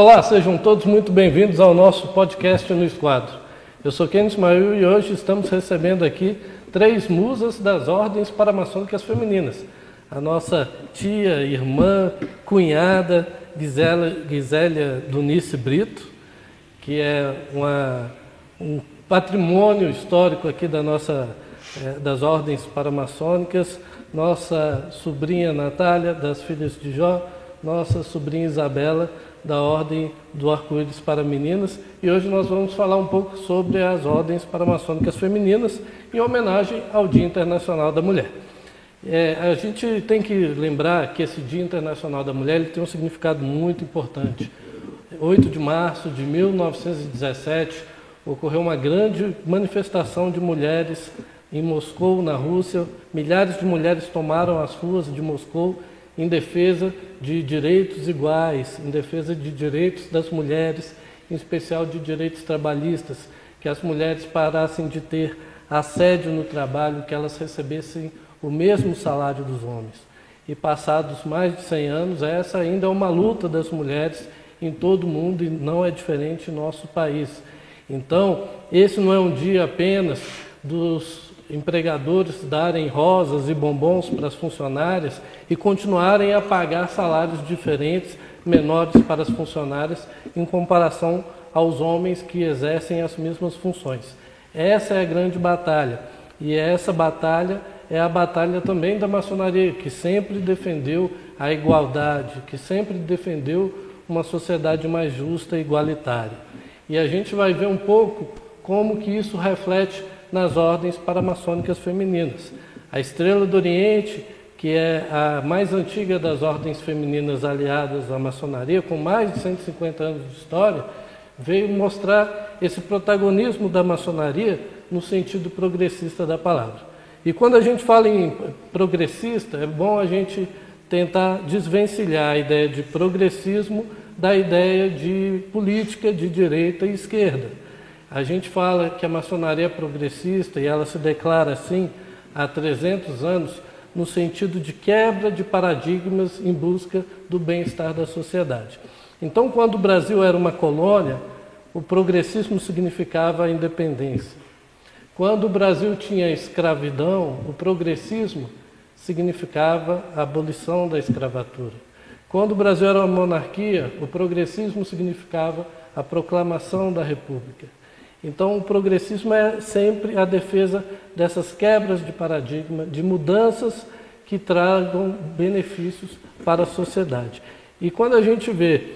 Olá, sejam todos muito bem-vindos ao nosso podcast no Esquadro. Eu sou Ken Ismail e hoje estamos recebendo aqui três musas das ordens paramaçônicas femininas. A nossa tia, irmã, cunhada, Gisela, Gisélia Dunice Brito, que é uma, um patrimônio histórico aqui da nossa, é, das ordens paramaçônicas, nossa sobrinha Natália, das Filhas de Jó, nossa sobrinha Isabela, da Ordem do Arco-Íris para Meninas, e hoje nós vamos falar um pouco sobre as ordens paramaçônicas femininas, em homenagem ao Dia Internacional da Mulher. É, a gente tem que lembrar que esse Dia Internacional da Mulher tem um significado muito importante. 8 de março de 1917 ocorreu uma grande manifestação de mulheres em Moscou, na Rússia. Milhares de mulheres tomaram as ruas de Moscou em defesa de direitos iguais, em defesa de direitos das mulheres, em especial de direitos trabalhistas, que as mulheres parassem de ter assédio no trabalho, que elas recebessem o mesmo salário dos homens. E passados mais de 100 anos, essa ainda é uma luta das mulheres em todo o mundo e não é diferente no nosso país. Então, esse não é um dia apenas dos empregadores darem rosas e bombons para as funcionárias e continuarem a pagar salários diferentes, menores para as funcionárias, em comparação aos homens que exercem as mesmas funções. Essa é a grande batalha. E essa batalha é a batalha também da maçonaria, que sempre defendeu a igualdade, que sempre defendeu uma sociedade mais justa e igualitária. E a gente vai ver um pouco como que isso reflete nas ordens paramaçônicas femininas. A Estrela do Oriente, que é a mais antiga das ordens femininas aliadas à maçonaria, com mais de 150 anos de história, veio mostrar esse protagonismo da maçonaria no sentido progressista da palavra. E quando a gente fala em progressista, é bom a gente tentar desvencilhar a ideia de progressismo da ideia de política de direita e esquerda. A gente fala que a maçonaria é progressista e ela se declara assim há 300 anos no sentido de quebra de paradigmas em busca do bem-estar da sociedade. Então, quando o Brasil era uma colônia, o progressismo significava a independência. Quando o Brasil tinha escravidão, o progressismo significava a abolição da escravatura. Quando o Brasil era uma monarquia, o progressismo significava a proclamação da república. Então, o progressismo é sempre a defesa dessas quebras de paradigma, de mudanças que tragam benefícios para a sociedade. E quando a gente vê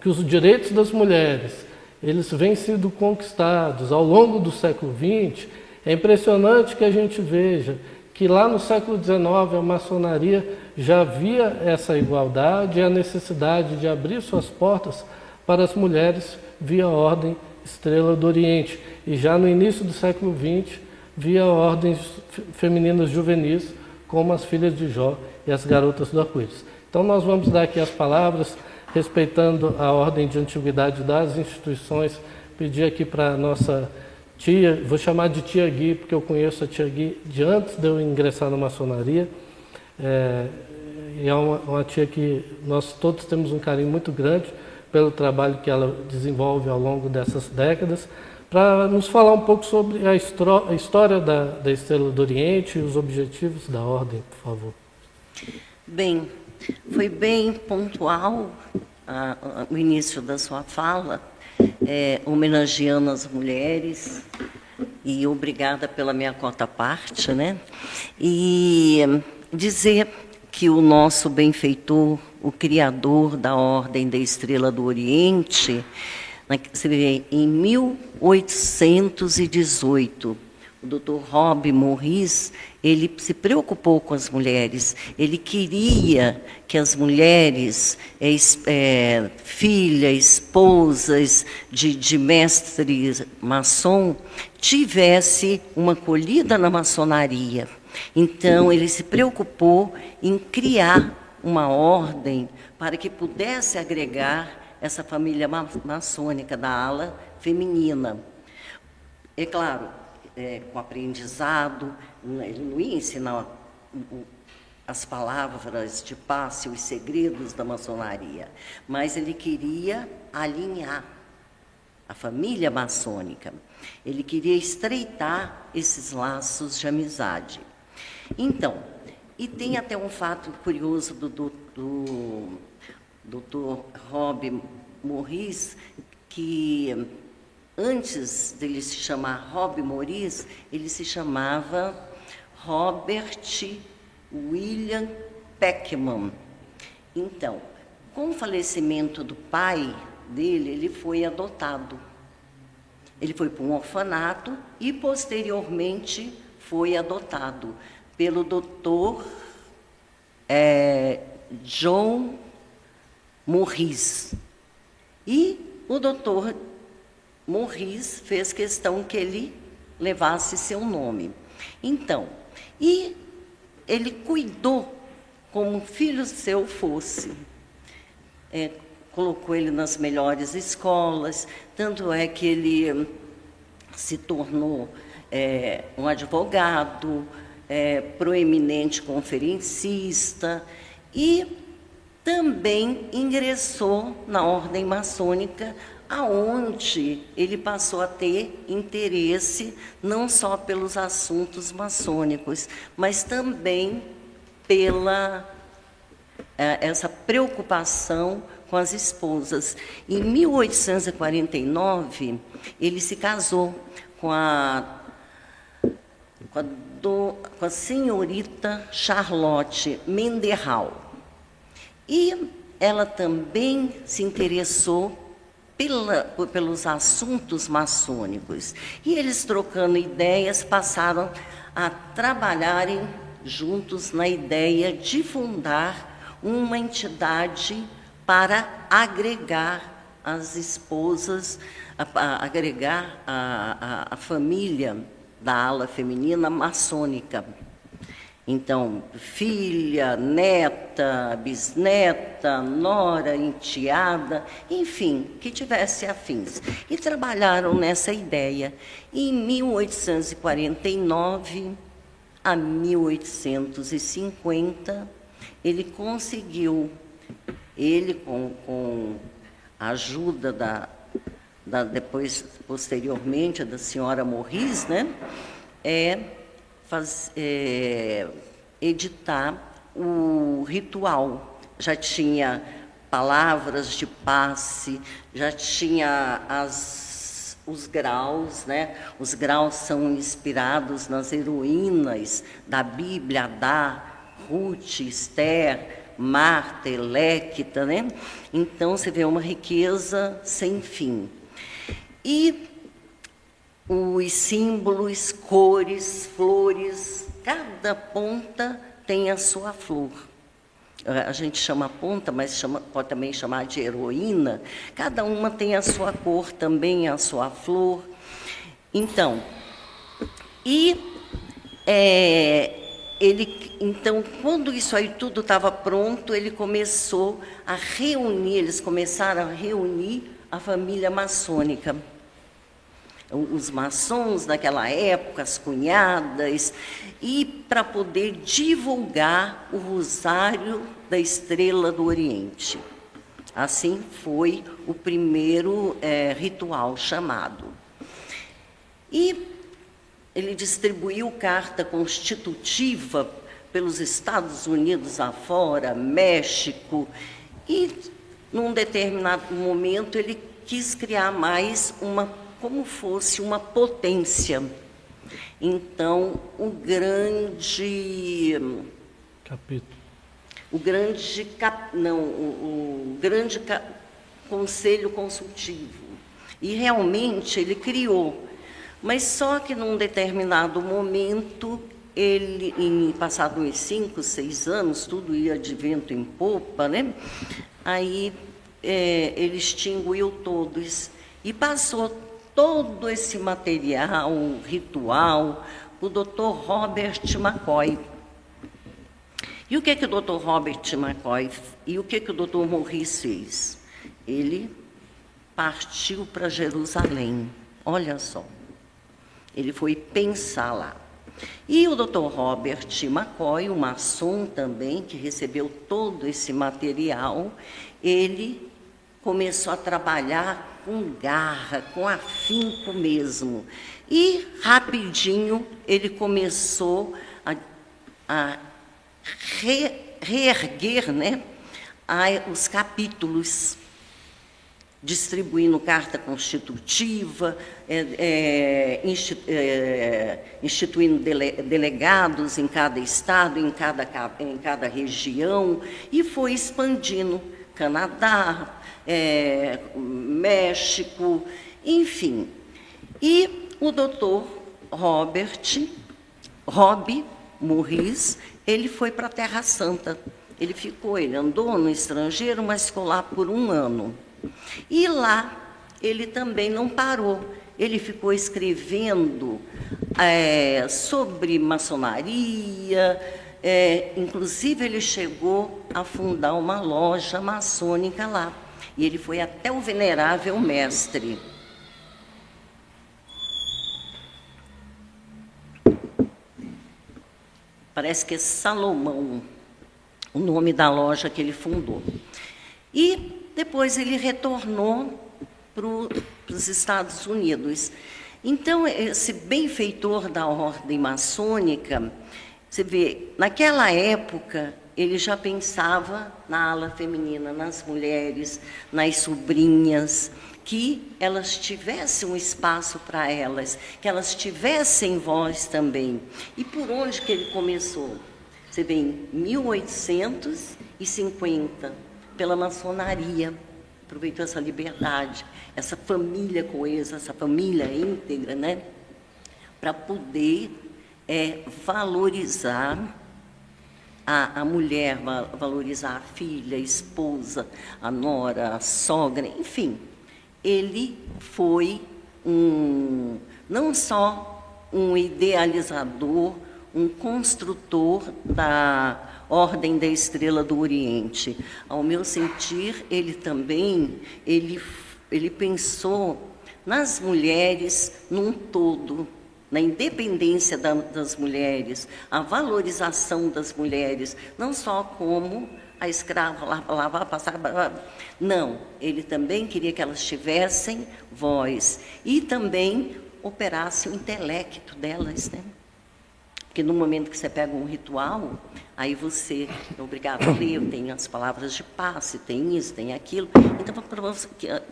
que os direitos das mulheres eles vêm sendo conquistados ao longo do século XX, é impressionante que a gente veja que lá no século XIX a maçonaria já via essa igualdade e a necessidade de abrir suas portas para as mulheres via ordem Estrela do Oriente. E já no início do século XX, via ordens femininas juvenis, como as filhas de Jó e as garotas do arco-íris. Então, nós vamos dar aqui as palavras, respeitando a ordem de antiguidade das instituições, pedir aqui para a nossa tia, vou chamar de tia Gui, porque eu conheço a tia Gui de antes de eu ingressar na maçonaria. É, e é uma, uma tia que nós todos temos um carinho muito grande pelo trabalho que ela desenvolve ao longo dessas décadas, para nos falar um pouco sobre a, a história da, da Estrela do Oriente e os objetivos da Ordem, por favor. Bem, foi bem pontual o início da sua fala, é, homenageando as mulheres e obrigada pela minha cota parte, né? E dizer que o nosso benfeitor, o criador da Ordem da Estrela do Oriente, em 1818, o Dr. Rob Morris, ele se preocupou com as mulheres. Ele queria que as mulheres, é, é, filhas, esposas de, de mestre maçom, tivesse uma acolhida na maçonaria. Então, ele se preocupou em criar uma ordem para que pudesse agregar essa família maçônica da ala feminina. É claro, é, com aprendizado, ele não ia ensinar as palavras de passe, os segredos da maçonaria, mas ele queria alinhar a família maçônica. Ele queria estreitar esses laços de amizade. Então, e tem até um fato curioso do, do, do Dr. Rob Morris, que antes dele se chamar Rob Morris, ele se chamava Robert William Peckman. Então, com o falecimento do pai dele, ele foi adotado. Ele foi para um orfanato e, posteriormente, foi adotado pelo doutor é, John Morris. E o doutor Morris fez questão que ele levasse seu nome. Então, e ele cuidou como filho seu fosse. É, colocou ele nas melhores escolas, tanto é que ele se tornou é, um advogado, é, proeminente conferencista e também ingressou na ordem maçônica, aonde ele passou a ter interesse não só pelos assuntos maçônicos, mas também pela é, essa preocupação com as esposas. Em 1849, ele se casou com a, com a, do, com a senhorita Charlotte Menderhal. E ela também se interessou pela, pelos assuntos maçônicos. E eles, trocando ideias, passaram a trabalharem juntos na ideia de fundar uma entidade para agregar as esposas, a, a, agregar a, a família da ala feminina maçônica. Então, filha, neta, bisneta, nora, enteada, enfim, que tivesse afins. E trabalharam nessa ideia. Em 1849 a 1850, ele conseguiu, ele com, com a ajuda da, da, depois, posteriormente, da senhora Morris, né, é faz, é, editar o ritual. Já tinha palavras de passe, já tinha as, os graus, né? Os graus são inspirados nas heroínas da Bíblia, Adá, Ruth, Esther, Marta, Electa, né? Então você vê uma riqueza sem fim. E os símbolos, cores, flores, cada ponta tem a sua flor. A gente chama ponta, mas chama, pode também chamar de heroína. Cada uma tem a sua cor também, a sua flor. Então, e é, ele, então, quando isso aí tudo estava pronto, ele começou a reunir, eles começaram a reunir a família maçônica os maçons daquela época, as cunhadas, e para poder divulgar o Rosário da Estrela do Oriente. Assim foi o primeiro é, ritual chamado. E ele distribuiu carta constitutiva pelos Estados Unidos afora, México, e num determinado momento ele quis criar mais uma como fosse uma potência. Então, o grande capítulo. O grande cap, não, o, o grande ca, conselho consultivo. E realmente ele criou, mas só que num determinado momento ele, em passado uns cinco, seis anos, tudo ia de vento em popa, né? Aí é, ele extinguiu todos e passou todo esse material, ritual, o Dr. Robert McCoy. E o que, que o Dr. Robert McCoy e o que, que o Dr. Morris fez? Ele partiu para Jerusalém. Olha só. Ele foi pensar lá. E o Dr. Robert McCoy, o maçom também, que recebeu todo esse material, ele começou a trabalhar com garra, com afinco mesmo. E rapidinho ele começou a, a re, reerguer né, a, os capítulos distribuindo carta constitutiva, é, é, é, instituindo dele, delegados em cada estado, em cada, em cada região, e foi expandindo Canadá, é, México, enfim. E o doutor Robert, Rob Morris, ele foi para a Terra Santa. Ele ficou, ele andou no estrangeiro, mas ficou lá por um ano. E lá ele também não parou. Ele ficou escrevendo é, sobre maçonaria, é, inclusive ele chegou a fundar uma loja maçônica lá. E ele foi até o venerável mestre. Parece que é Salomão, o nome da loja que ele fundou. E depois ele retornou para os Estados Unidos. Então, esse benfeitor da ordem maçônica, você vê, naquela época, ele já pensava na ala feminina, nas mulheres, nas sobrinhas, que elas tivessem um espaço para elas, que elas tivessem voz também. E por onde que ele começou? Você vê, em 1850, pela maçonaria. Aproveitou essa liberdade, essa família coesa, essa família íntegra, né? Para poder é, valorizar a, a mulher, valorizar a filha, a esposa, a nora, a sogra, enfim. Ele foi um, não só um idealizador, um construtor da Ordem da Estrela do Oriente. Ao meu sentir, ele também ele, ele pensou nas mulheres num todo, na independência da, das mulheres, a valorização das mulheres, não só como a escrava lavar, passar. Não, ele também queria que elas tivessem voz e também operasse o intelecto delas, né? Porque no momento que você pega um ritual, aí você é obrigado a ler, tem as palavras de passe, tem isso, tem aquilo. Então, para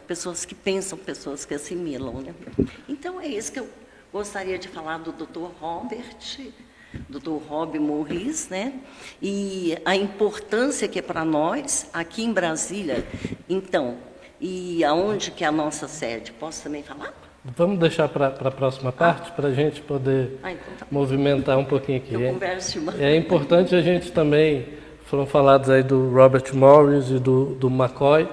pessoas que pensam, pessoas que assimilam. Né? Então, é isso que eu gostaria de falar do Dr. Robert, Dr. Rob Morris, né? E a importância que é para nós, aqui em Brasília. Então, e aonde que é a nossa sede? Posso também falar? Vamos deixar para a próxima parte, para a gente poder ah, então tá. movimentar um pouquinho aqui. Eu converso, é importante a gente também, foram falados aí do Robert Morris e do, do McCoy.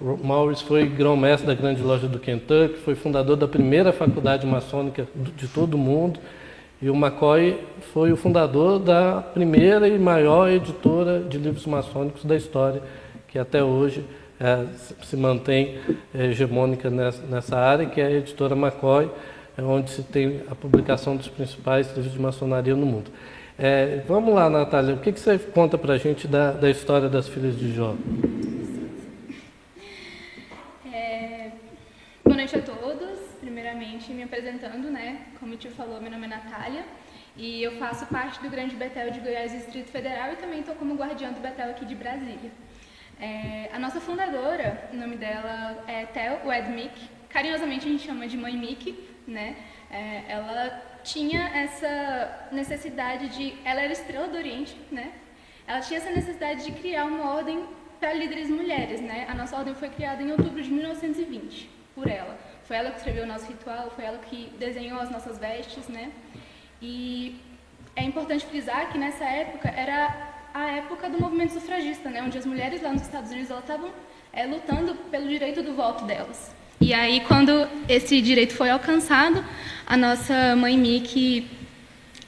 Morris foi grão-mestre da grande loja do Kentucky, foi fundador da primeira faculdade maçônica de todo o mundo. E o McCoy foi o fundador da primeira e maior editora de livros maçônicos da história, que até hoje é, se mantém é, hegemônica nessa, nessa, área, que é a editora McCoy, é onde se tem a publicação dos principais livros de maçonaria no mundo. É, vamos lá, Natália, o que, que você conta para a gente da, da, história das filhas de Jó? É, boa noite a todos. Primeiramente, me apresentando, né? Como o tio falou, meu nome é Natália e eu faço parte do Grande Betel de Goiás Distrito Federal e também estou como guardiã do Betel aqui de Brasília. É, a nossa fundadora, o nome dela é Tel Wedmick, carinhosamente a gente chama de Mãe Mick, né? É, ela tinha essa necessidade de, ela era estrela do Oriente, né? Ela tinha essa necessidade de criar uma ordem para líderes mulheres, né? A nossa ordem foi criada em outubro de 1920 por ela. Foi ela que escreveu o nosso ritual, foi ela que desenhou as nossas vestes, né? E é importante frisar que nessa época era a época do movimento sufragista, né, onde as mulheres lá nos Estados Unidos estavam é, lutando pelo direito do voto delas. E aí, quando esse direito foi alcançado, a nossa mãe Mickey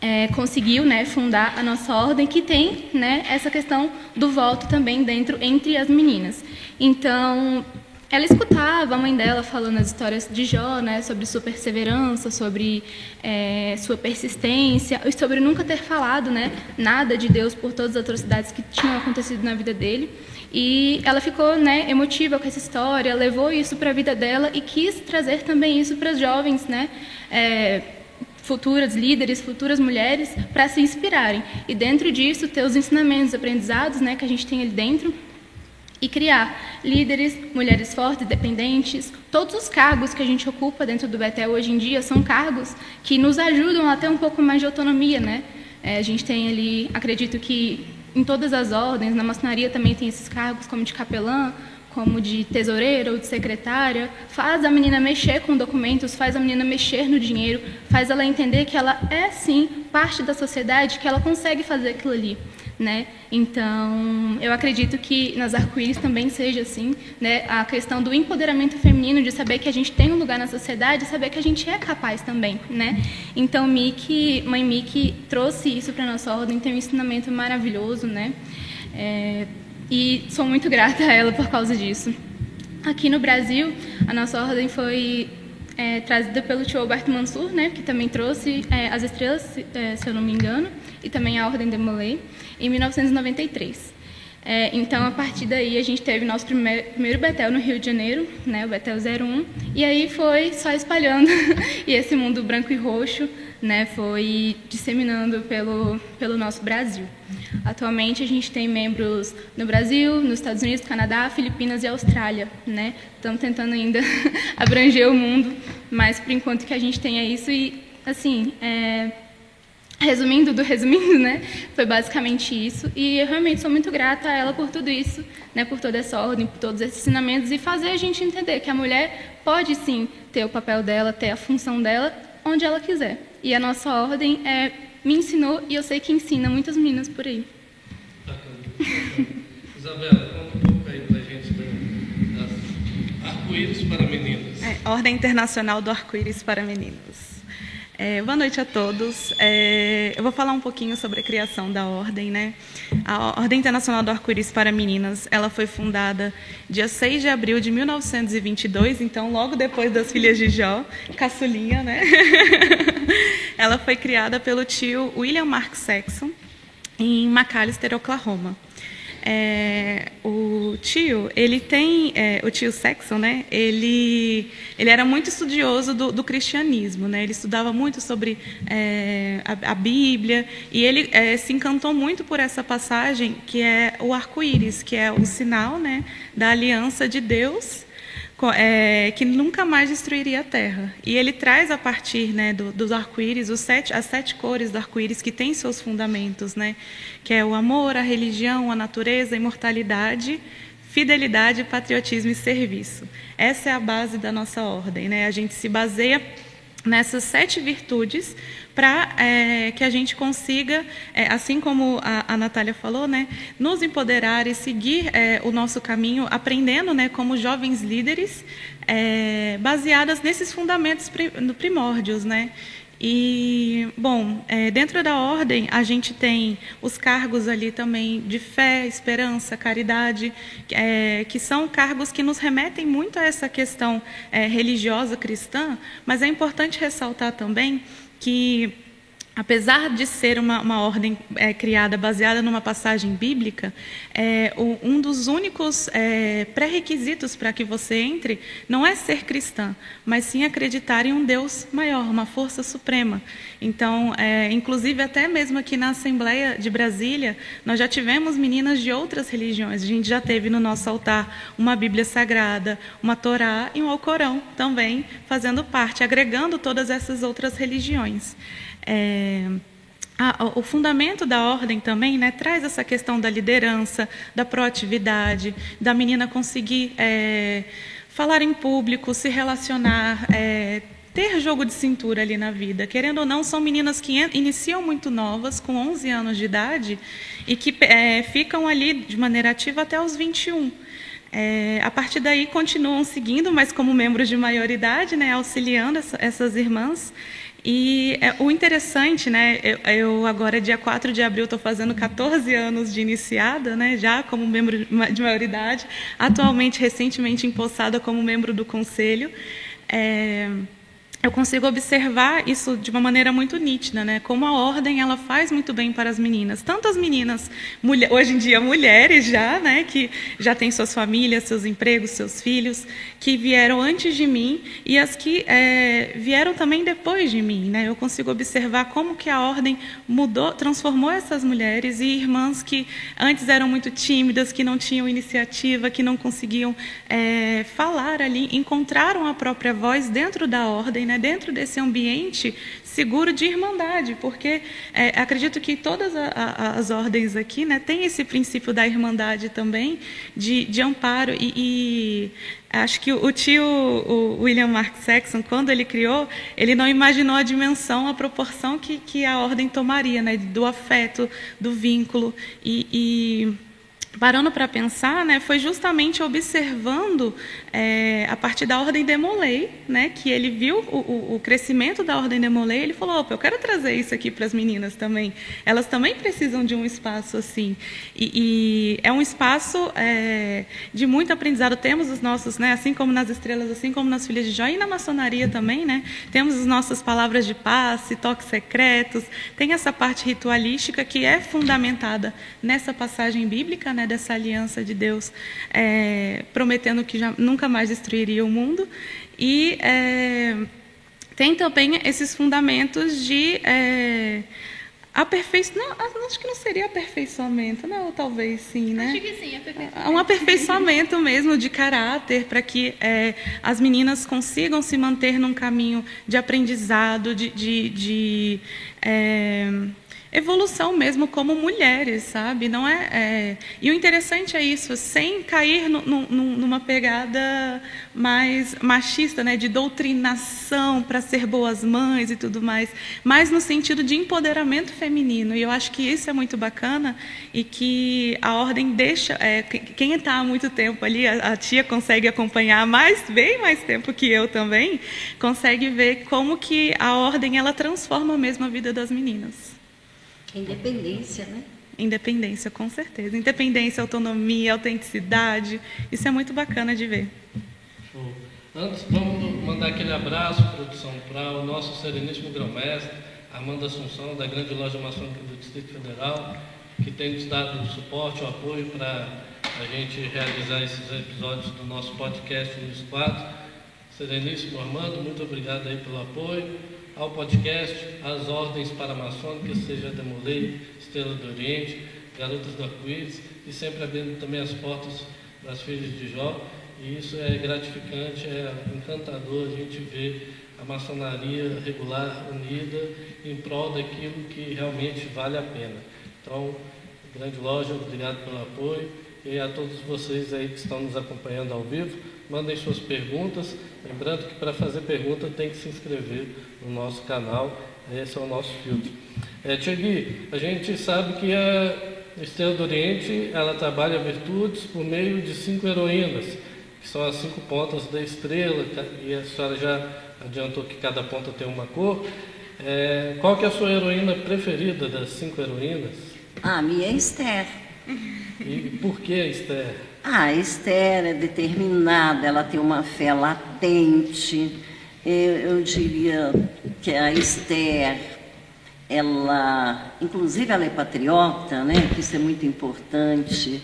é, conseguiu né, fundar a nossa ordem, que tem né, essa questão do voto também dentro entre as meninas. Então, ela escutava a mãe dela falando as histórias de Jó, né, sobre sua perseverança, sobre é, sua persistência, e sobre nunca ter falado né, nada de Deus por todas as atrocidades que tinham acontecido na vida dele. E ela ficou né, emotiva com essa história, levou isso para a vida dela e quis trazer também isso para os jovens, né, é, futuras líderes, futuras mulheres, para se inspirarem. E dentro disso, ter os ensinamentos, aprendizados né, que a gente tem ali dentro e criar líderes, mulheres fortes, dependentes. Todos os cargos que a gente ocupa dentro do Betel hoje em dia são cargos que nos ajudam a ter um pouco mais de autonomia, né? É, a gente tem ali, acredito que em todas as ordens, na maçonaria também tem esses cargos como de capelã, como de tesoureira ou de secretária, faz a menina mexer com documentos, faz a menina mexer no dinheiro, faz ela entender que ela é sim parte da sociedade, que ela consegue fazer aquilo ali né? Então, eu acredito que nas arco-íris também seja assim, né? A questão do empoderamento feminino, de saber que a gente tem um lugar na sociedade, saber que a gente é capaz também, né? Então, Miki, mãe Miki trouxe isso para nossa ordem, tem um ensinamento maravilhoso, né? É, e sou muito grata a ela por causa disso. Aqui no Brasil, a nossa ordem foi é, trazida pelo tio Alberto Mansur, né, que também trouxe é, as estrelas, é, se eu não me engano, e também a Ordem de Molay em 1993. É, então, a partir daí, a gente teve nosso primeiro, primeiro Betel no Rio de Janeiro, né, o Betel 01, e aí foi só espalhando, e esse mundo branco e roxo né, foi disseminando pelo, pelo nosso Brasil. Atualmente, a gente tem membros no Brasil, nos Estados Unidos, Canadá, Filipinas e Austrália. Né? Estamos tentando ainda abranger o mundo, mas, por enquanto, que a gente tenha isso e, assim, é, Resumindo do resumindo, né, foi basicamente isso. E eu realmente sou muito grata a ela por tudo isso, né, por toda essa ordem, por todos esses ensinamentos e fazer a gente entender que a mulher pode sim ter o papel dela, ter a função dela onde ela quiser. E a nossa ordem é, me ensinou e eu sei que ensina muitas meninas por aí. Isabela, conta um pouco aí pra gente das arco-íris para meninas. É, ordem Internacional do Arco-Íris para Meninos. É, boa noite a todos. É, eu vou falar um pouquinho sobre a criação da ordem. Né? A Ordem Internacional do Arco-Íris para Meninas ela foi fundada dia 6 de abril de 1922, então logo depois das Filhas de Jó, caçulinha, né? ela foi criada pelo tio William Mark Saxon em McAllister, Oklahoma. É, o tio, ele tem, é, o tio Saxon, né? Ele, ele era muito estudioso do, do cristianismo, né? Ele estudava muito sobre é, a, a, Bíblia e ele é, se encantou muito por essa passagem que é o arco-íris, que é o sinal, né, da aliança de Deus é, que nunca mais destruiria a terra. E ele traz a partir né, do, dos arco-íris as sete cores do arco-íris que têm seus fundamentos, né, que é o amor, a religião, a natureza, a imortalidade, fidelidade, patriotismo e serviço. Essa é a base da nossa ordem. Né? A gente se baseia nessas sete virtudes para é, que a gente consiga, é, assim como a, a Natália falou, né, nos empoderar e seguir é, o nosso caminho, aprendendo né, como jovens líderes, é, baseadas nesses fundamentos primórdios. Né? E, bom, é, dentro da ordem, a gente tem os cargos ali também de fé, esperança, caridade, é, que são cargos que nos remetem muito a essa questão religiosa cristã, mas é importante ressaltar também que apesar de ser uma, uma ordem é, criada baseada numa passagem bíblica, é, o, um dos únicos é, pré-requisitos para que você entre não é ser cristã, mas sim acreditar em um Deus maior, uma força suprema. Então, é, inclusive até mesmo aqui na Assembleia de Brasília, nós já tivemos meninas de outras religiões. A gente já teve no nosso altar uma Bíblia Sagrada, uma Torá e um Alcorão também fazendo parte, agregando todas essas outras religiões. É, o fundamento da ordem também né, traz essa questão da liderança, da proatividade, da menina conseguir é, falar em público, se relacionar, é, ter jogo de cintura ali na vida. Querendo ou não, são meninas que iniciam muito novas, com 11 anos de idade, e que é, ficam ali de maneira ativa até os 21. É, a partir daí continuam seguindo, mas como membros de maioridade, né, auxiliando essa, essas irmãs E é, o interessante, né, eu, eu, agora, dia 4 de abril, estou fazendo 14 anos de iniciada, né, já como membro de maioridade, atualmente, recentemente empossada como membro do conselho. É, eu consigo observar isso de uma maneira muito nítida, né? Como a ordem ela faz muito bem para as meninas, tanto as meninas mulher, hoje em dia mulheres já, né? Que já têm suas famílias, seus empregos, seus filhos, que vieram antes de mim e as que é, vieram também depois de mim, né? Eu consigo observar como que a ordem mudou, transformou essas mulheres e irmãs que antes eram muito tímidas, que não tinham iniciativa, que não conseguiam é, falar ali, encontraram a própria voz dentro da ordem né, dentro desse ambiente seguro de irmandade, porque é, acredito que todas a, a, as ordens aqui né, têm esse princípio da irmandade também, de, de amparo. E, e, acho que o tio o William Mark Saxon, quando ele criou, ele não imaginou a dimensão, a proporção que, que a ordem tomaria, né, do afeto, do vínculo. e, e parando para pensar, né, foi justamente observando é, a partir da ordem de Molay, né, que ele viu o, o, crescimento da ordem de Molay, ele falou, opa, eu quero trazer isso aqui para as meninas também. Elas também precisam de um espaço assim. E, e é um espaço é, de muito aprendizado. Temos os nossos, né, assim como nas estrelas, assim como nas filhas de Jó, e na maçonaria também, né, temos as nossas palavras de passe, toques secretos, tem essa parte ritualística que é fundamentada nessa passagem bíblica, né, dessa aliança de Deus, é, prometendo que já nunca mais destruiria o mundo. E é, tem também esses fundamentos de é, aperfeiçoamento. Não, acho que não seria aperfeiçoamento, não, ou talvez sim, né? Acho que sim, aperfeiçoamento. Um aperfeiçoamento mesmo de caráter para que é, as meninas consigam se manter num caminho de aprendizado, de, de, de é, evolução mesmo como mulheres, sabe? Não é, é, E o interessante é isso, sem cair no, no, numa pegada mais machista, né, de doutrinação para ser boas mães e tudo mais, mas no sentido de empoderamento feminino. E eu acho que isso é muito bacana e que a ordem deixa. É, quem está há muito tempo ali, a, a tia consegue acompanhar mais, bem mais tempo que eu também, consegue ver como que a ordem ela transforma mesmo a vida das meninas. Independência, né? Independência, com certeza. Independência, autonomia, autenticidade. Isso é muito bacana de ver. Show. Antes, vamos mandar aquele abraço, produção, para o nosso sereníssimo grão-mestre, Amanda Assunção, da Grande Loja Maçônica do Distrito Federal, que tem nos dado o suporte, o apoio para a gente realizar esses episódios do nosso podcast nos quadros. Sereníssimo Armando, muito obrigado aí pelo apoio ao podcast, às ordens paramaçônicas, seja Demolei, Estrela do Oriente, Garotas do Arco-Íris, e sempre abrindo também as portas das filhas de Jó. E isso é gratificante, é encantador a gente ver a maçonaria regular, unida, em prol daquilo que realmente vale a pena. Então, grande loja, obrigado pelo apoio. E a todos vocês aí que estão nos acompanhando ao vivo, mandem suas perguntas. Lembrando que para fazer pergunta tem que se inscrever no nosso canal, esse é o nosso filtro. É, Tiagui, a gente sabe que a Estrela do Oriente ela trabalha virtudes por meio de cinco heroínas, que são as cinco pontas da estrela, e a senhora já adiantou que cada ponta tem uma cor. É, qual que é a sua heroína preferida das cinco heroínas? A minha é Esther. E por que Esther? Ah, a Esther é determinada, ela tem uma fé latente. Eu, eu diria que a Esther, ela, inclusive ela é patriota, né? Que isso é muito importante.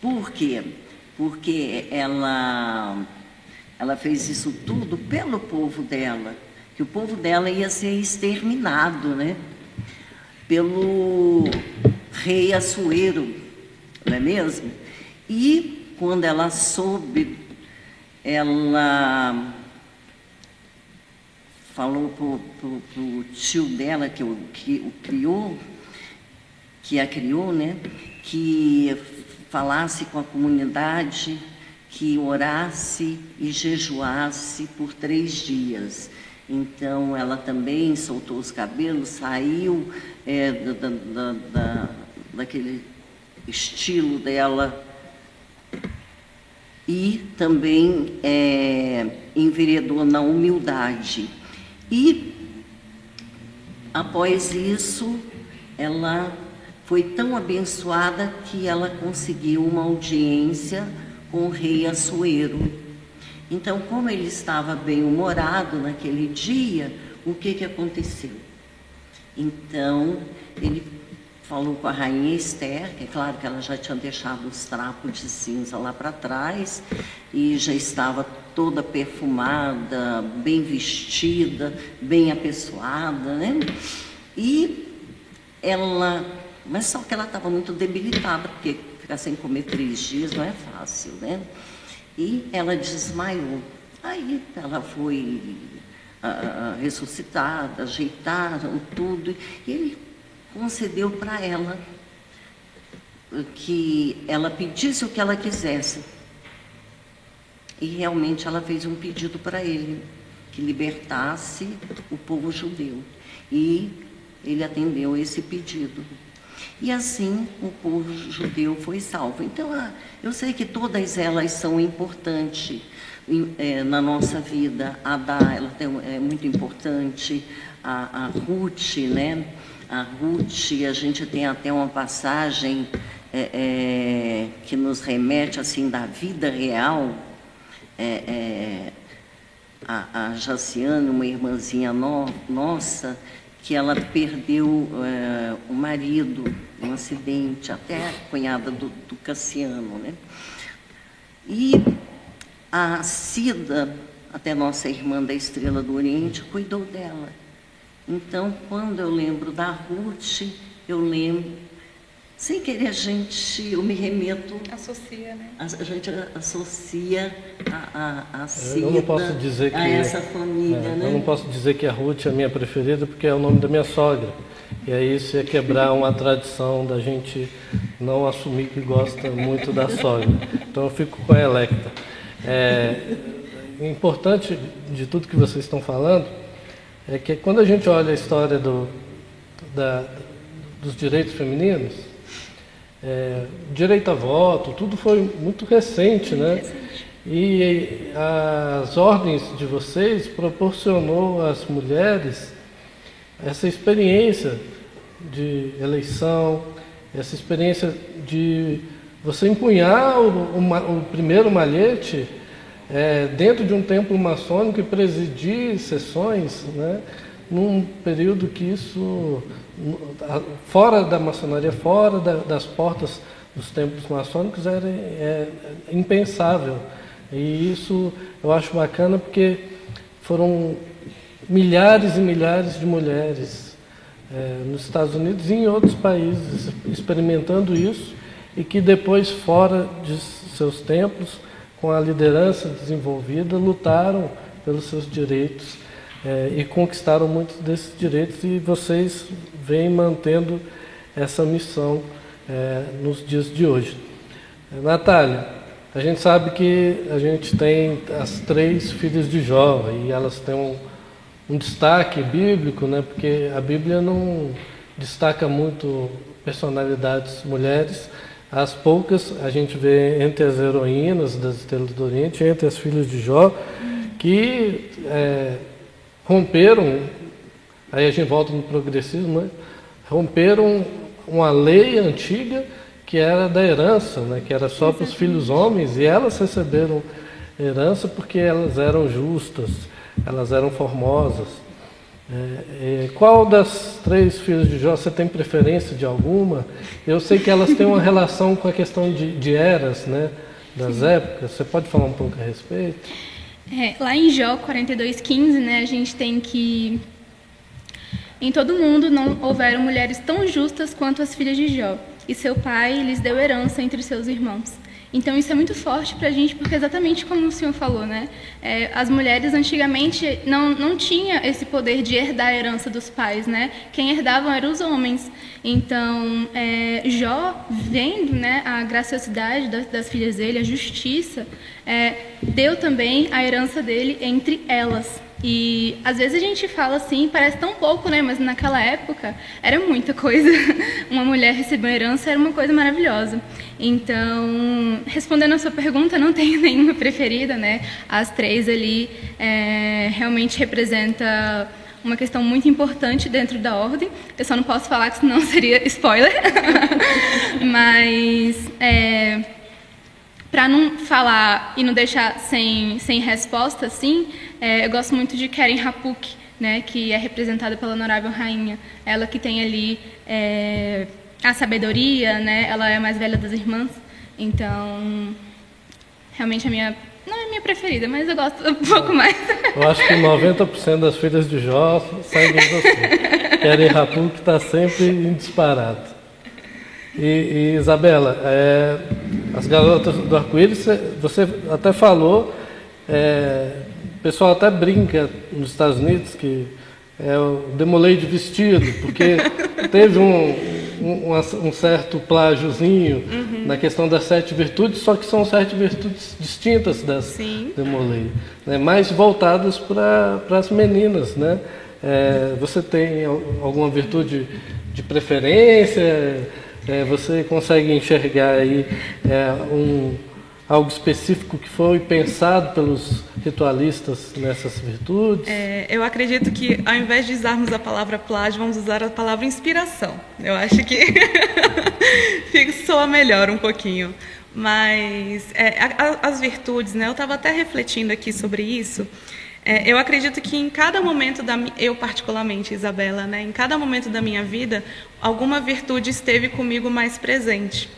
Por quê? Porque ela, ela fez isso tudo pelo povo dela, que o povo dela ia ser exterminado, né? Pelo rei Assuero, não é mesmo? E quando ela soube, ela falou para o tio dela, que o, que o criou, que a criou, né? Que falasse com a comunidade, que orasse e jejuasse por três dias. Então ela também soltou os cabelos, saiu é, da, da, da, daquele estilo dela e também é, enveredou na humildade. E após isso, ela foi tão abençoada que ela conseguiu uma audiência com o rei Assuero. Então, como ele estava bem humorado naquele dia, o que, que aconteceu? Então, ele falou com a rainha Esther, que é claro que ela já tinha deixado os trapos de cinza lá para trás e já estava toda perfumada, bem vestida, bem apessoada, né? E ela, mas só que ela estava muito debilitada, porque ficar sem comer três dias não é fácil, né? E ela desmaiou. Aí ela foi uh, ressuscitada, ajeitaram tudo, e ele concedeu para ela que ela pedisse o que ela quisesse. E realmente ela fez um pedido para ele, que libertasse o povo judeu. E ele atendeu esse pedido. E assim o povo judeu foi salvo. Então, ah, eu sei que todas elas são importantes é, na nossa vida. A Adá, ela é muito importante. A, a Ruth, né? A Ruth, a gente tem até uma passagem é, é, que nos remete assim da vida real. É, é a, a Jaciane, uma irmãzinha no, nossa, que ela perdeu é, o marido um acidente, até a cunhada do, do Cassiano. Né? E a Cida, até nossa irmã da Estrela do Oriente, cuidou dela. Então, quando eu lembro da Ruth, eu lembro, sem querer a gente, eu me remeto. Associa, né? A, a gente associa a, a, a Cida, eu não posso dizer que, a essa família, é, né? Eu não posso dizer que a Ruth é a minha preferida, porque é o nome da minha sogra. E aí isso é quebrar uma tradição da gente não assumir que gosta muito da sogra. Então eu fico com a Electa. É, importante de tudo que vocês estão falando é que quando a gente olha a história do, da, dos direitos femininos, é, direito a voto, tudo foi muito recente, né? E as ordens de vocês proporcionou às mulheres essa experiência de eleição, essa experiência de você empunhar o, o, o primeiro malhete é, dentro de um templo maçônico e presidir sessões, né, num período que isso, fora da maçonaria, fora da, das portas dos templos maçônicos, era é, impensável. E isso eu acho bacana porque foram milhares e milhares de mulheres é, nos Estados Unidos e em outros países experimentando isso e que depois, fora de seus templos, com a liderança desenvolvida, lutaram pelos seus direitos é, e conquistaram muitos desses direitos e vocês vêm mantendo essa missão é, nos dias de hoje. Natália, a gente sabe que a gente tem as três filhas de Jó e elas têm um, um destaque bíblico, né, porque a Bíblia não destaca muito personalidades mulheres, as poucas a gente vê entre as heroínas das Estrelas do Oriente, entre as filhas de Jó, que é, romperam, aí a gente volta no progressismo, né? romperam uma lei antiga que era da herança, né? que era só para os filhos homens, e elas receberam herança porque elas eram justas, elas eram formosas. É, é, qual das três filhas de Jó você tem preferência de alguma? Eu sei que elas têm uma relação com a questão de, de eras, né? Das Sim. épocas. Você pode falar um pouco a respeito? É, lá em Jó 42,15, né, a gente tem que em todo mundo não houveram mulheres tão justas quanto as filhas de Jó, e seu pai lhes deu herança entre seus irmãos. Então isso é muito forte para a gente, porque exatamente como o senhor falou, né? É, as mulheres antigamente não, não tinham esse poder de herdar a herança dos pais, né? Quem herdavam eram os homens. Então, é, Jó, vendo né, a graciosidade das, das filhas dele, a justiça, é, deu também a herança dele entre elas. E às vezes a gente fala assim, parece tão pouco, né? Mas naquela época era muita coisa. uma mulher receber uma herança era uma coisa maravilhosa. Então, respondendo a sua pergunta, não tenho nenhuma preferida, né? As três ali é, realmente representam uma questão muito importante dentro da ordem. Eu só não posso falar que senão seria spoiler. Mas é, para não falar e não deixar sem, sem resposta, assim, é, eu gosto muito de Karen Rapuk, né, que é representada pela honorável rainha. Ela que tem ali é, a sabedoria, né, ela é a mais velha das irmãs. Então, realmente a minha não é minha preferida, mas eu gosto um pouco mais. Eu acho que 90% das filhas de Jó saem de você. Karen Rapuk está sempre em disparado. E, e Isabela, é, as garotas do arco-íris, você até falou, é, pessoal até brinca nos Estados Unidos que é o demolei de vestido, porque teve um, um, um certo plágiozinho uhum. na questão das sete virtudes, só que são sete virtudes distintas das Sim. demolei, né, mais voltadas para as meninas, né? É, você tem alguma virtude de preferência? É, você consegue enxergar aí é, um, algo específico que foi pensado pelos ritualistas nessas virtudes? É, eu acredito que ao invés de usarmos a palavra plágio, vamos usar a palavra inspiração. Eu acho que soa melhor um pouquinho. Mas é, a, as virtudes, né? Eu estava até refletindo aqui sobre isso. É, eu acredito que em cada momento da eu particularmente, Isabela, né, em cada momento da minha vida, alguma virtude esteve comigo mais presente.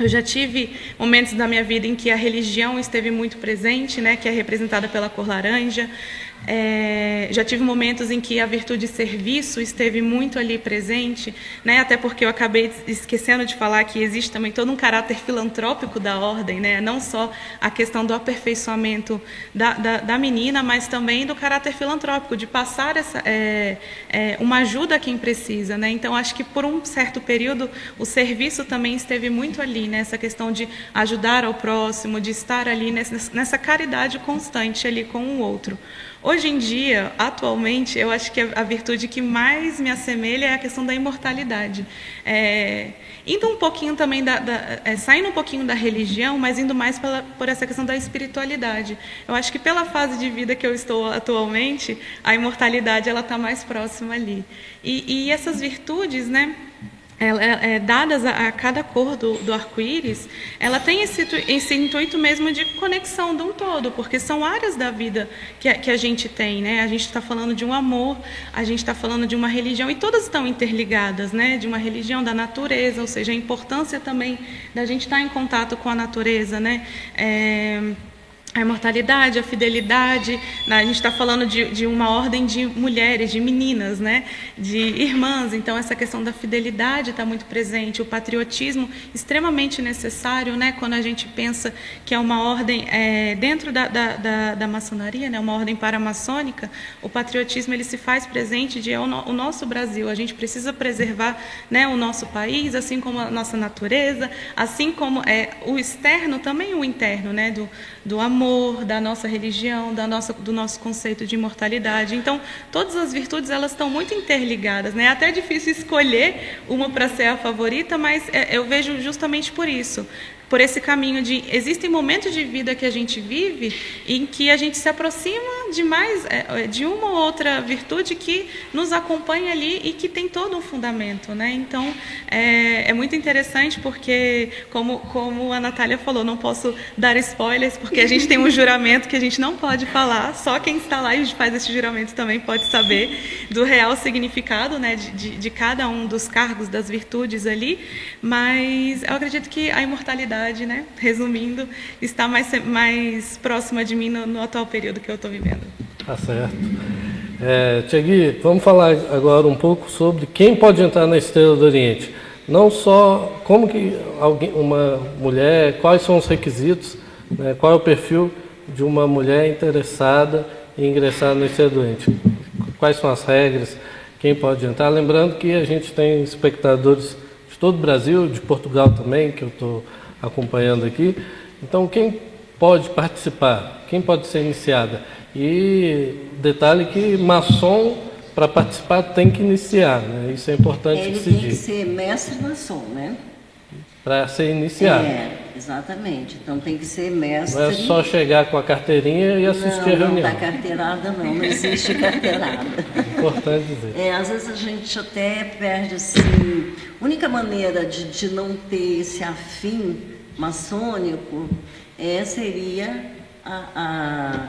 Eu já tive momentos da minha vida em que a religião esteve muito presente, né, que é representada pela cor laranja. É, já tive momentos em que a virtude de serviço esteve muito ali presente, né? até porque eu acabei esquecendo de falar que existe também todo um caráter filantrópico da ordem, né? não só a questão do aperfeiçoamento da, da, da menina, mas também do caráter filantrópico, de passar essa, é, é, uma ajuda a quem precisa. Né? Então, acho que por um certo período o serviço também esteve muito ali, nessa questão de ajudar ao próximo, de estar ali nessa, nessa caridade constante ali com o outro. Hoje em dia, atualmente, eu acho que a virtude que mais me assemelha é a questão da imortalidade. É, indo um pouquinho também da, da é, saindo um pouquinho da religião, mas indo mais pela, por essa questão da espiritualidade. Eu acho que pela fase de vida que eu estou atualmente, a imortalidade ela está mais próxima ali. E, e essas virtudes, né? Ela, é, dadas a, a, cada cor do, do arco-íris, ela tem esse, esse intuito mesmo de conexão de um todo, porque são áreas da vida que a, que a gente tem, né? A gente está falando de um amor, a gente está falando de uma religião, e todas estão interligadas, né? De uma religião, da natureza, ou seja, a importância também da gente estar tá em contato com a natureza, né? É, a imortalidade, a fidelidade. Né? A gente está falando de, de, uma ordem de mulheres, de meninas, né? de irmãs. Então, essa questão da fidelidade está muito presente. O patriotismo, extremamente necessário né? quando a gente pensa que é uma ordem é, dentro da, da, da, da, maçonaria, né? uma ordem paramaçônica. O patriotismo ele se faz presente de é o, o nosso Brasil. A gente precisa preservar né? o nosso país, assim como a nossa natureza, assim como é, o externo, também o interno, né? do, do amor amor, da nossa religião, da nossa, do nosso conceito de imortalidade. Então, todas as virtudes elas estão muito interligadas, né? É até difícil escolher uma para ser a favorita, mas é, eu vejo justamente por isso por esse caminho de existem momentos de vida que a gente vive em que a gente se aproxima de mais é, é, de uma ou outra virtude que nos acompanha ali e que tem todo um fundamento, né? Então é, é muito interessante porque como como a Natália falou, não posso dar spoilers porque a gente tem um juramento que a gente não pode falar, só quem está lá e faz esse juramento também pode saber do real significado, né? De, de, de cada um dos cargos das virtudes ali, mas eu acredito que a imortalidade né, resumindo, está mais, mais próxima de mim no, no atual período que eu estou vivendo. Tá certo. É, Tiagui, vamos falar agora um pouco sobre quem pode entrar na Estrela do Oriente. Não só como que alguém, uma mulher, quais são os requisitos, né, qual é o perfil de uma mulher interessada em ingressar na Estrela do Oriente. Quais são as regras, quem pode entrar. Lembrando que a gente tem espectadores de todo o Brasil, de Portugal também, que eu estou acompanhando aqui. Então, quem pode participar? Quem pode ser iniciada? E detalhe que maçom, para participar, tem que iniciar, né? Isso é importante Ele que se diga. Tem que ser mestre maçom, né? Para ser iniciado. É, exatamente. Então tem que ser mestre. Não é só chegar com a carteirinha e assistir não, a reunião. Não, não está carteirada não, não existe carteirada. importante dizer. É, às vezes a gente até perde assim. A única maneira de, de não ter esse afim maçônico é, seria a, a,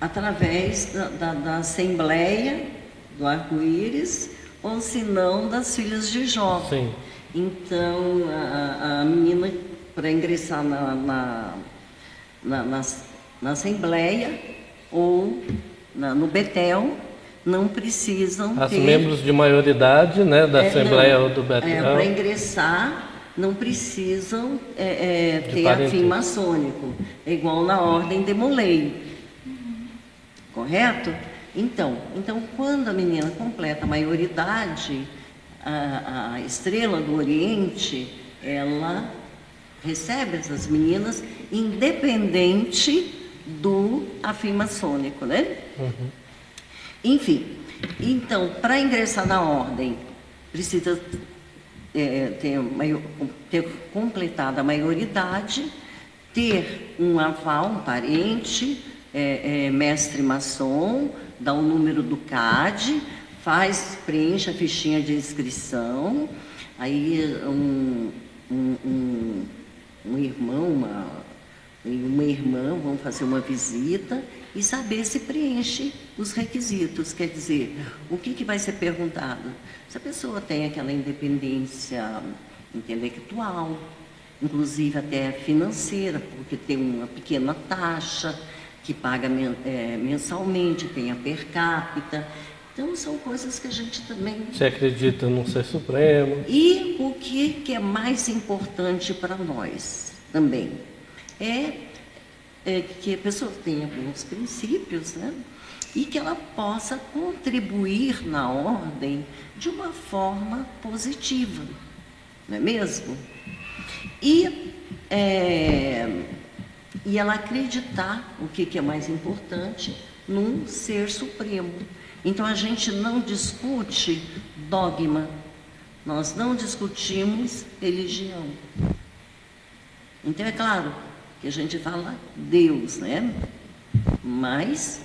através da, da, da Assembleia do Arco-Íris, ou se não das filhas de Jó. Sim. Então, a, a menina, para ingressar na, na, na, na, na Assembleia ou na, no Betel, não precisam As ter... membros de maioridade, né, da É, Assembleia não, ou do Betel. É, para ingressar, não precisam é, é, ter afim maçônico. É igual na ordem de Molay. Correto? Então, então, quando a menina completa a maioridade, a, a estrela do Oriente, ela recebe essas meninas independente do afim maçônico, né? Enfim, então, para ingressar na ordem, precisa é, ter, ter completado a maioridade, ter um aval, um parente, é, é, mestre maçom, dá o número do CAD, faz, preenche a fichinha de inscrição, aí um, um, um, um irmão, uma, uma irmã vão fazer uma visita e saber se preenche os requisitos. Quer dizer, o que, que vai ser perguntado? Se a pessoa tem aquela independência intelectual, inclusive até financeira, porque tem uma pequena taxa que paga eh, mensalmente, tem a per capita. Então, são coisas que a gente também Você acredita num ser supremo? e o que, que é mais importante para nós também é, é que a pessoa tenha alguns princípios, né? E que ela possa contribuir na ordem de uma forma positiva, não é mesmo? E, é, e ela acreditar, o que, que é mais importante, num ser supremo. Então a gente não discute dogma, nós não discutimos religião. Então é claro que a gente fala Deus, né? Mas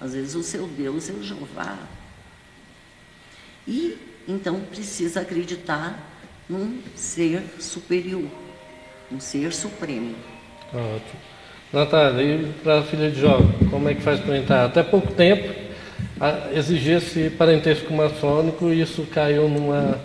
às vezes o seu Deus é o Jeová. E então precisa acreditar num ser superior, um ser supremo. Tá Ótimo. Natália, e para a filha de Jó, como é que faz para entrar? Até pouco tempo exigia-se parentesco maçônico e isso caiu numa,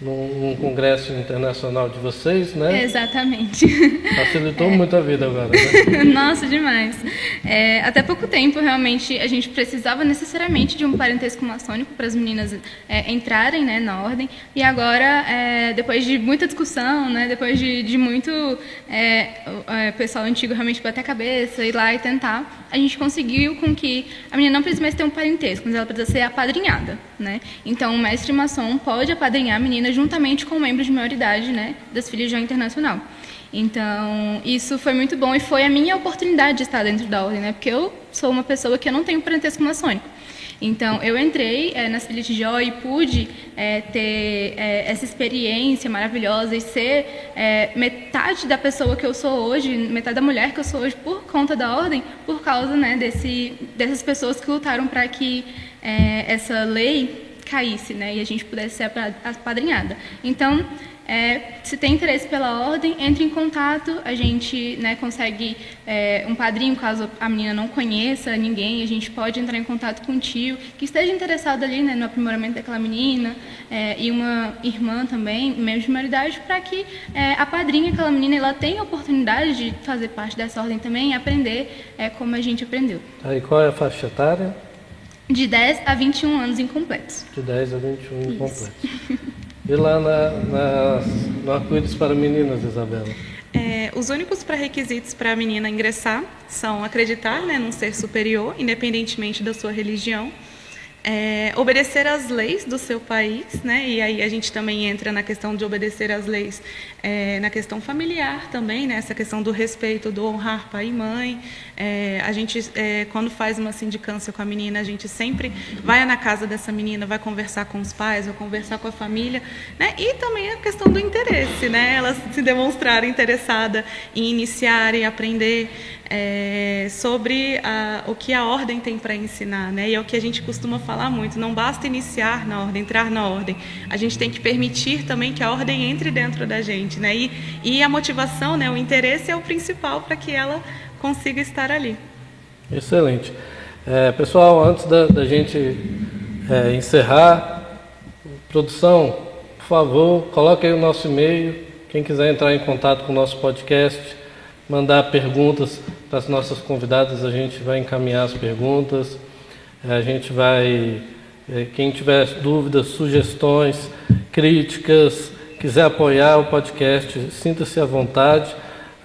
num, congresso internacional de vocês, né? Exatamente. Facilitou muito a vida agora, né? Nossa, demais. É, até pouco tempo, realmente, a gente precisava necessariamente de um parentesco maçônico para as meninas é, entrarem né, na ordem. E agora, é, depois de muita discussão, né, depois de, de muito é, o é, pessoal antigo realmente bater a cabeça, ir lá e tentar, a gente conseguiu com que a menina não precisa mais ter um parentesco, mas ela precisa ser apadrinhada. Né? Então, o mestre maçom pode apadrinhar a menina juntamente com membros de maioridade né, das filhas de Internacional. Então, isso foi muito bom e foi a minha oportunidade de estar dentro da ordem, né? Porque eu sou uma pessoa que eu não tenho parentesco maçônico. Então, eu entrei eh, nas filhas de Jó e pude eh, ter eh, essa experiência maravilhosa e ser metade da pessoa que eu sou hoje, metade da mulher que eu sou hoje por conta da ordem, por causa né, desse, dessas pessoas que lutaram para que essa lei caísse né, e a gente pudesse ser apa- apadrinhada. Então, é, se tem interesse pela ordem, entre em contato. A gente né, consegue é, um padrinho, caso a menina não conheça ninguém, a gente pode entrar em contato com o tio que esteja interessado ali né, no aprimoramento daquela menina é, e uma irmã também, membro de maioridade, para que é, apadrinhe aquela menina ela tenha a oportunidade de fazer parte dessa ordem também e aprender é, como a gente aprendeu. Aí qual é a faixa etária? De 10 a 21 anos incompletos. De 10 a 21 incompleto. E lá na, na, no Arco-Íris para Meninas, Isabela? É, os únicos pré-requisitos para a menina ingressar são acreditar né, num ser superior, independentemente da sua religião, é, obedecer às leis do seu país, né, e aí a gente também entra na questão de obedecer às leis é, na questão familiar também, né, essa questão do respeito, do honrar pai e mãe. É, a gente, é, quando faz uma sindicância com a menina, a gente sempre vai na casa dessa menina, vai conversar com os pais, vai conversar com a família, né, e também a questão do interesse, né, elas se demonstrarem interessada em iniciar e aprender. É, sobre a, o que a ordem tem para ensinar, né? E é o que a gente costuma falar muito. Não basta iniciar na ordem, entrar na ordem. A gente tem que permitir também que a ordem entre dentro da gente, né? E, e a motivação, né? O interesse é o principal para que ela consiga estar ali. Excelente. É, pessoal, antes da, da gente é, encerrar, produção, por favor, coloque aí o nosso e-mail. Quem quiser entrar em contato com o nosso podcast, mandar perguntas para as nossas convidadas, a gente vai encaminhar as perguntas. A gente vai, é, quem tiver dúvidas, sugestões, críticas, quiser apoiar o podcast, sinta-se à vontade.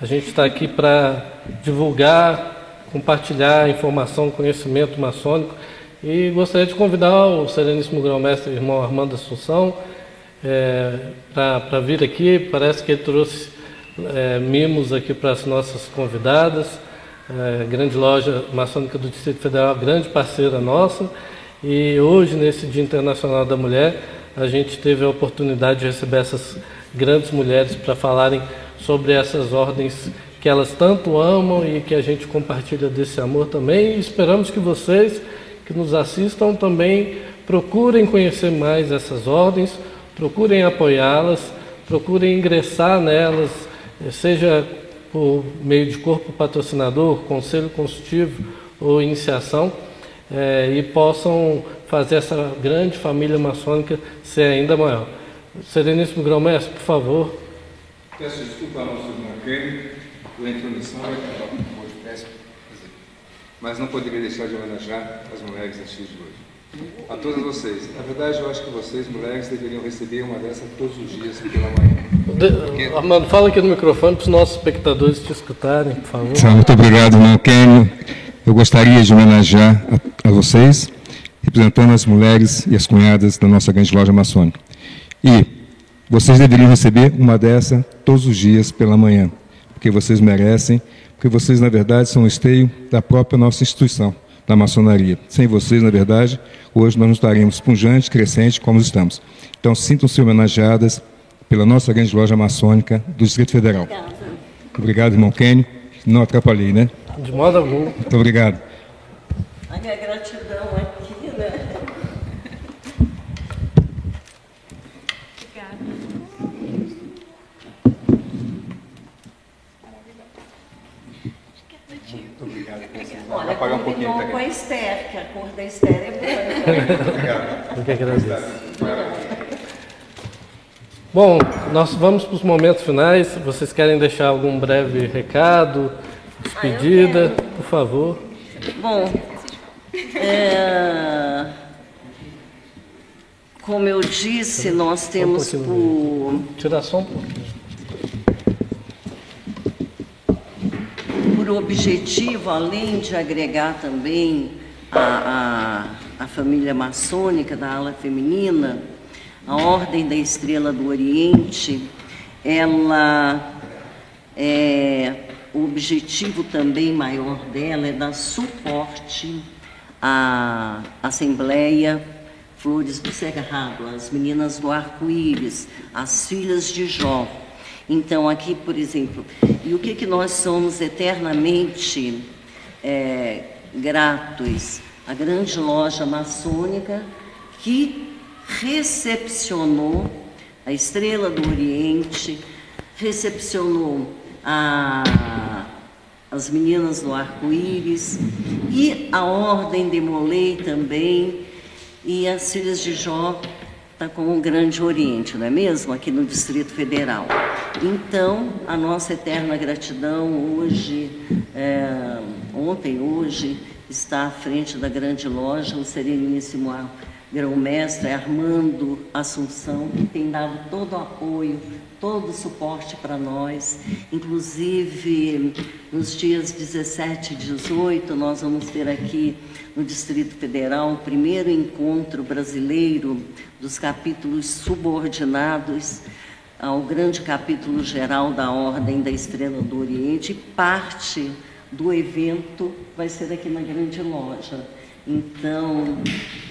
A gente está aqui para divulgar, compartilhar informação, conhecimento maçônico. E gostaria de convidar o Sereníssimo Grão-Mestre, irmão Armando Assunção, é, para vir aqui. Parece que ele trouxe é, mimos aqui para as nossas convidadas. É, grande loja maçônica do Distrito Federal, grande parceira nossa. E hoje, nesse Dia Internacional da Mulher, a gente teve a oportunidade de receber essas grandes mulheres para falarem sobre essas ordens que elas tanto amam e que a gente compartilha desse amor também. E esperamos que vocês que nos assistam também procurem conhecer mais essas ordens, procurem apoiá-las, procurem ingressar nelas, seja por meio de corpo patrocinador, conselho consultivo ou iniciação, é, e possam fazer essa grande família maçônica ser ainda maior. Sereníssimo Grão-Mestre, por favor. Peço desculpa ao nosso irmão Kenny, pela introdução mas não poderia deixar de homenagear as mulheres X de hoje. A todas vocês. Na verdade, eu acho que vocês, mulheres, deveriam receber uma dessa todos os dias pela manhã. Porque... Armando, fala aqui no microfone para os nossos espectadores te escutarem, por favor. Tá, muito obrigado, irmão Kenny. Eu gostaria de homenagear a, a vocês, representando as mulheres e as cunhadas da nossa grande loja maçônica. E vocês deveriam receber uma dessa todos os dias pela manhã, porque vocês merecem porque vocês, na verdade, são o esteio da própria nossa instituição, da maçonaria. Sem vocês, na verdade, hoje nós não estaremos punjantes, crescentes como estamos. Então, sintam-se homenageadas pela nossa grande loja maçônica do Distrito Federal. Obrigada. Obrigado, irmão Kenny. Não atrapalhei, né? De modo algum. Muito obrigado. A minha gratidão aqui, né? Olha, apagar um pouquinho com a Esther, que a cor da Esther é branca. Obrigado. Eu que agradeço. Bom, nós vamos para os momentos finais. Vocês querem deixar algum breve recado, despedida, Ah, por favor? Bom, é, como eu disse, nós temos Um por, Tirar só um pouquinho. por objetivo, além de agregar também a, a, a família maçônica da ala feminina, a Ordem da Estrela do Oriente, ela é, o objetivo também maior dela é dar suporte à Assembleia Flores do Cerrado, as meninas do arco-íris, as filhas de Jó. Então, aqui, por exemplo, e o que, que nós somos eternamente é, gratos? A grande loja maçônica que recepcionou a Estrela do Oriente, recepcionou a, as meninas do arco-íris e a Ordem de Molay também, e as filhas de Jó está com o Grande Oriente, não é mesmo? Aqui no Distrito Federal. Então, a nossa eterna gratidão hoje, é, ontem, hoje, está à frente da grande loja o Sereníssimo Grão-Mestre Armando Assunção, que tem dado todo o apoio, todo o suporte para nós. Inclusive, nos dias 17 e 18, nós vamos ter aqui no Distrito Federal o primeiro encontro brasileiro dos capítulos subordinados ao grande capítulo geral da Ordem da Estrela do Oriente. Parte do evento vai ser aqui na Grande Loja. Então,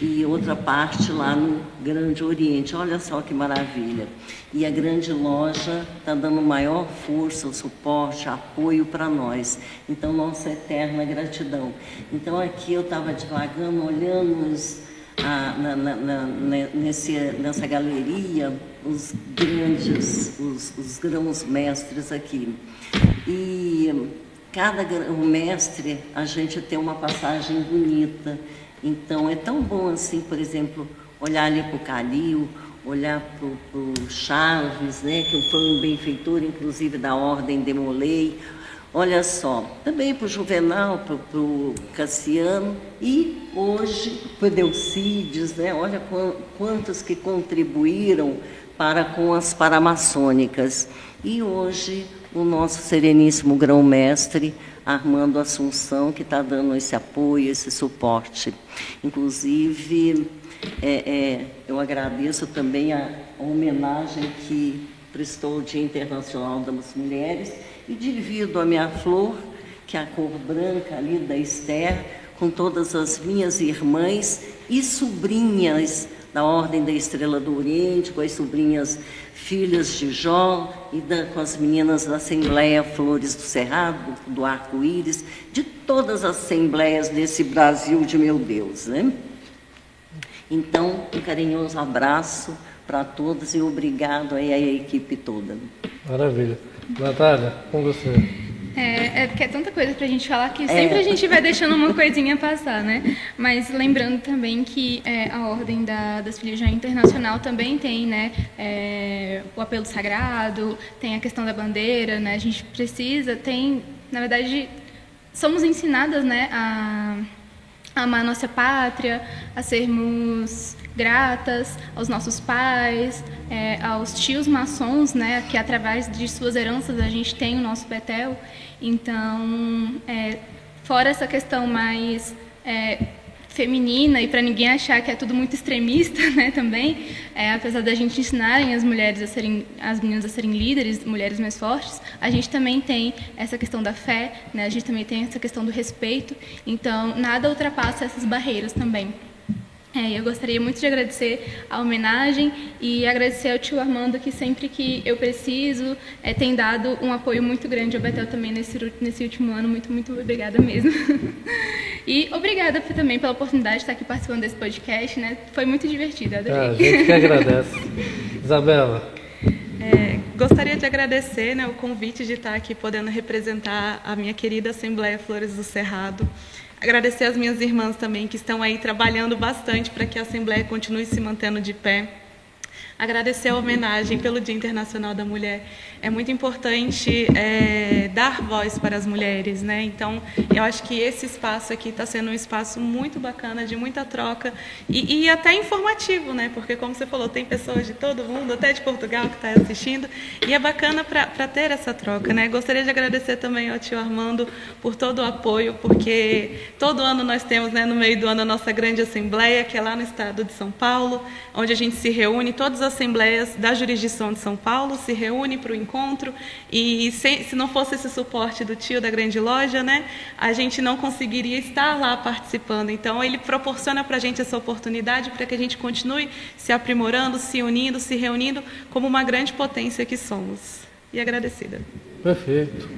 e outra parte lá no Grande Oriente. Olha só que maravilha. E a grande loja está dando maior força, suporte, apoio para nós. Então, nossa eterna gratidão. Então, aqui eu estava devagando, olhando os, a, na, na, na, nesse, nessa galeria os grandes, os, os grãos mestres aqui. E cada grão mestre a gente tem uma passagem bonita. Então é tão bom assim, por exemplo, olhar ali para o Calil, olhar para o Chaves, né, que foi um benfeitor, inclusive, da Ordem Demolei. Olha só, também para o Juvenal, para o Cassiano e hoje para o Delcides, né? olha quantos que contribuíram para com as paramaçônicas. E hoje o nosso sereníssimo grão-mestre Armando Assunção, que está dando esse apoio, esse suporte. Inclusive, é, é, eu agradeço também a, homenagem que prestou o Dia Internacional das Mulheres e divido a minha flor, que é a cor branca ali da Esther, com todas as minhas irmãs e sobrinhas da Ordem da Estrela do Oriente, com as sobrinhas filhas de Jó e da, com as meninas da Assembleia Flores do Cerrado, do Arco-Íris, de todas as assembleias desse Brasil de meu Deus. Né? Então, um carinhoso abraço para todos e obrigado aí à equipe toda. Maravilha. Natália, com você. É, é porque é tanta coisa para a gente falar que sempre é. a gente vai deixando uma coisinha passar, né? Mas lembrando também que é, a Ordem da, das Filhas Internacional também tem, né? É, o apelo sagrado, tem a questão da bandeira, né? A gente precisa, tem, na verdade, somos ensinadas, né? A, a amar a nossa pátria, a sermos gratas aos nossos pais, é, aos tios maçons, né, que através de suas heranças a gente tem o nosso Betel. Então, é, fora essa questão mais é, feminina e para ninguém achar que é tudo muito extremista, né, também, é, apesar da gente ensinarem as mulheres a serem, as meninas a serem líderes, mulheres mais fortes, a gente também tem essa questão da fé, né, a gente também tem essa questão do respeito. Então, nada ultrapassa essas barreiras também. É, eu gostaria muito de agradecer a homenagem e agradecer ao tio Armando que sempre que eu preciso é, tem dado um apoio muito grande ao Betel também nesse, nesse último ano. Muito, muito obrigada mesmo. e obrigada também pela oportunidade de estar aqui participando desse podcast. Né? Foi muito divertido, adorei. Ah, a gente que agradece. Isabela. É, gostaria de agradecer né, o convite de estar aqui podendo representar a minha querida Assembleia Flores do Cerrado. Agradecer as minhas irmãs também, que estão aí trabalhando bastante para que a Assembleia continue se mantendo de pé. Agradecer a homenagem pelo Dia Internacional da Mulher é muito importante é, dar voz para as mulheres, né? Então, eu acho que esse espaço aqui está sendo um espaço muito bacana, de muita troca e, e, até informativo, né? Porque, como você falou, tem pessoas de todo mundo, até de Portugal, que está assistindo, e é bacana para ter essa troca, né? Gostaria de agradecer também ao tio Armando por todo o apoio, porque todo ano nós temos, né, no meio do ano, a nossa grande assembleia, que é lá no estado de São Paulo, onde a gente se reúne, todas as assembleias da jurisdição de São Paulo se reúnem para o encontro e se, se não fosse esse suporte do tio da grande loja, né, a gente não conseguiria estar lá participando. Então ele proporciona para a gente essa oportunidade para que a gente continue se aprimorando, se unindo, se reunindo como uma grande potência que somos. E agradecida. Perfeito.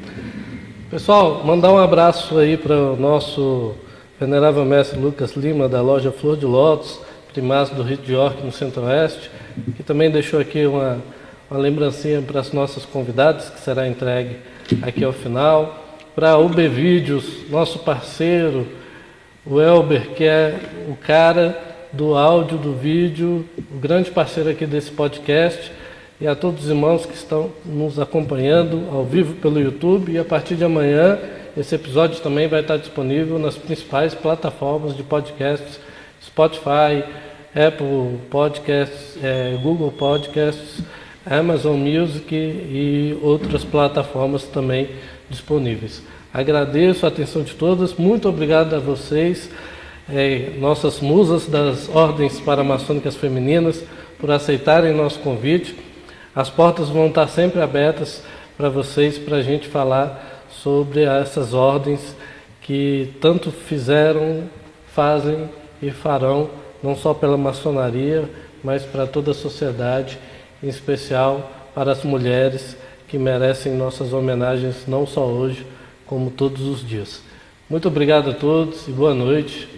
Pessoal, mandar um abraço aí para o nosso venerável mestre Lucas Lima, da loja Flor de Lótus, primaz do Rio de York, no Centro-Oeste, que também deixou aqui uma uma lembrancinha para as nossas convidadas, que será entregue aqui ao final. Para o UB Vídeos, nosso parceiro, o Elber, que é o cara do áudio, do vídeo, o grande parceiro aqui desse podcast, e a todos os irmãos que estão nos acompanhando ao vivo pelo YouTube. E a partir de amanhã, esse episódio também vai estar disponível nas principais plataformas de podcasts: Spotify, Apple Podcasts, é, Google Podcasts. Amazon Music e outras plataformas também disponíveis. Agradeço a atenção de todas, muito obrigado a vocês, eh, nossas musas das ordens paramaçônicas femininas, por aceitarem nosso convite. As portas vão estar sempre abertas para vocês, para a gente falar sobre essas ordens que tanto fizeram fazem e farão, não só pela maçonaria, mas para toda a sociedade, em especial para as mulheres que merecem nossas homenagens não só hoje, como todos os dias. Muito obrigado a todos e boa noite.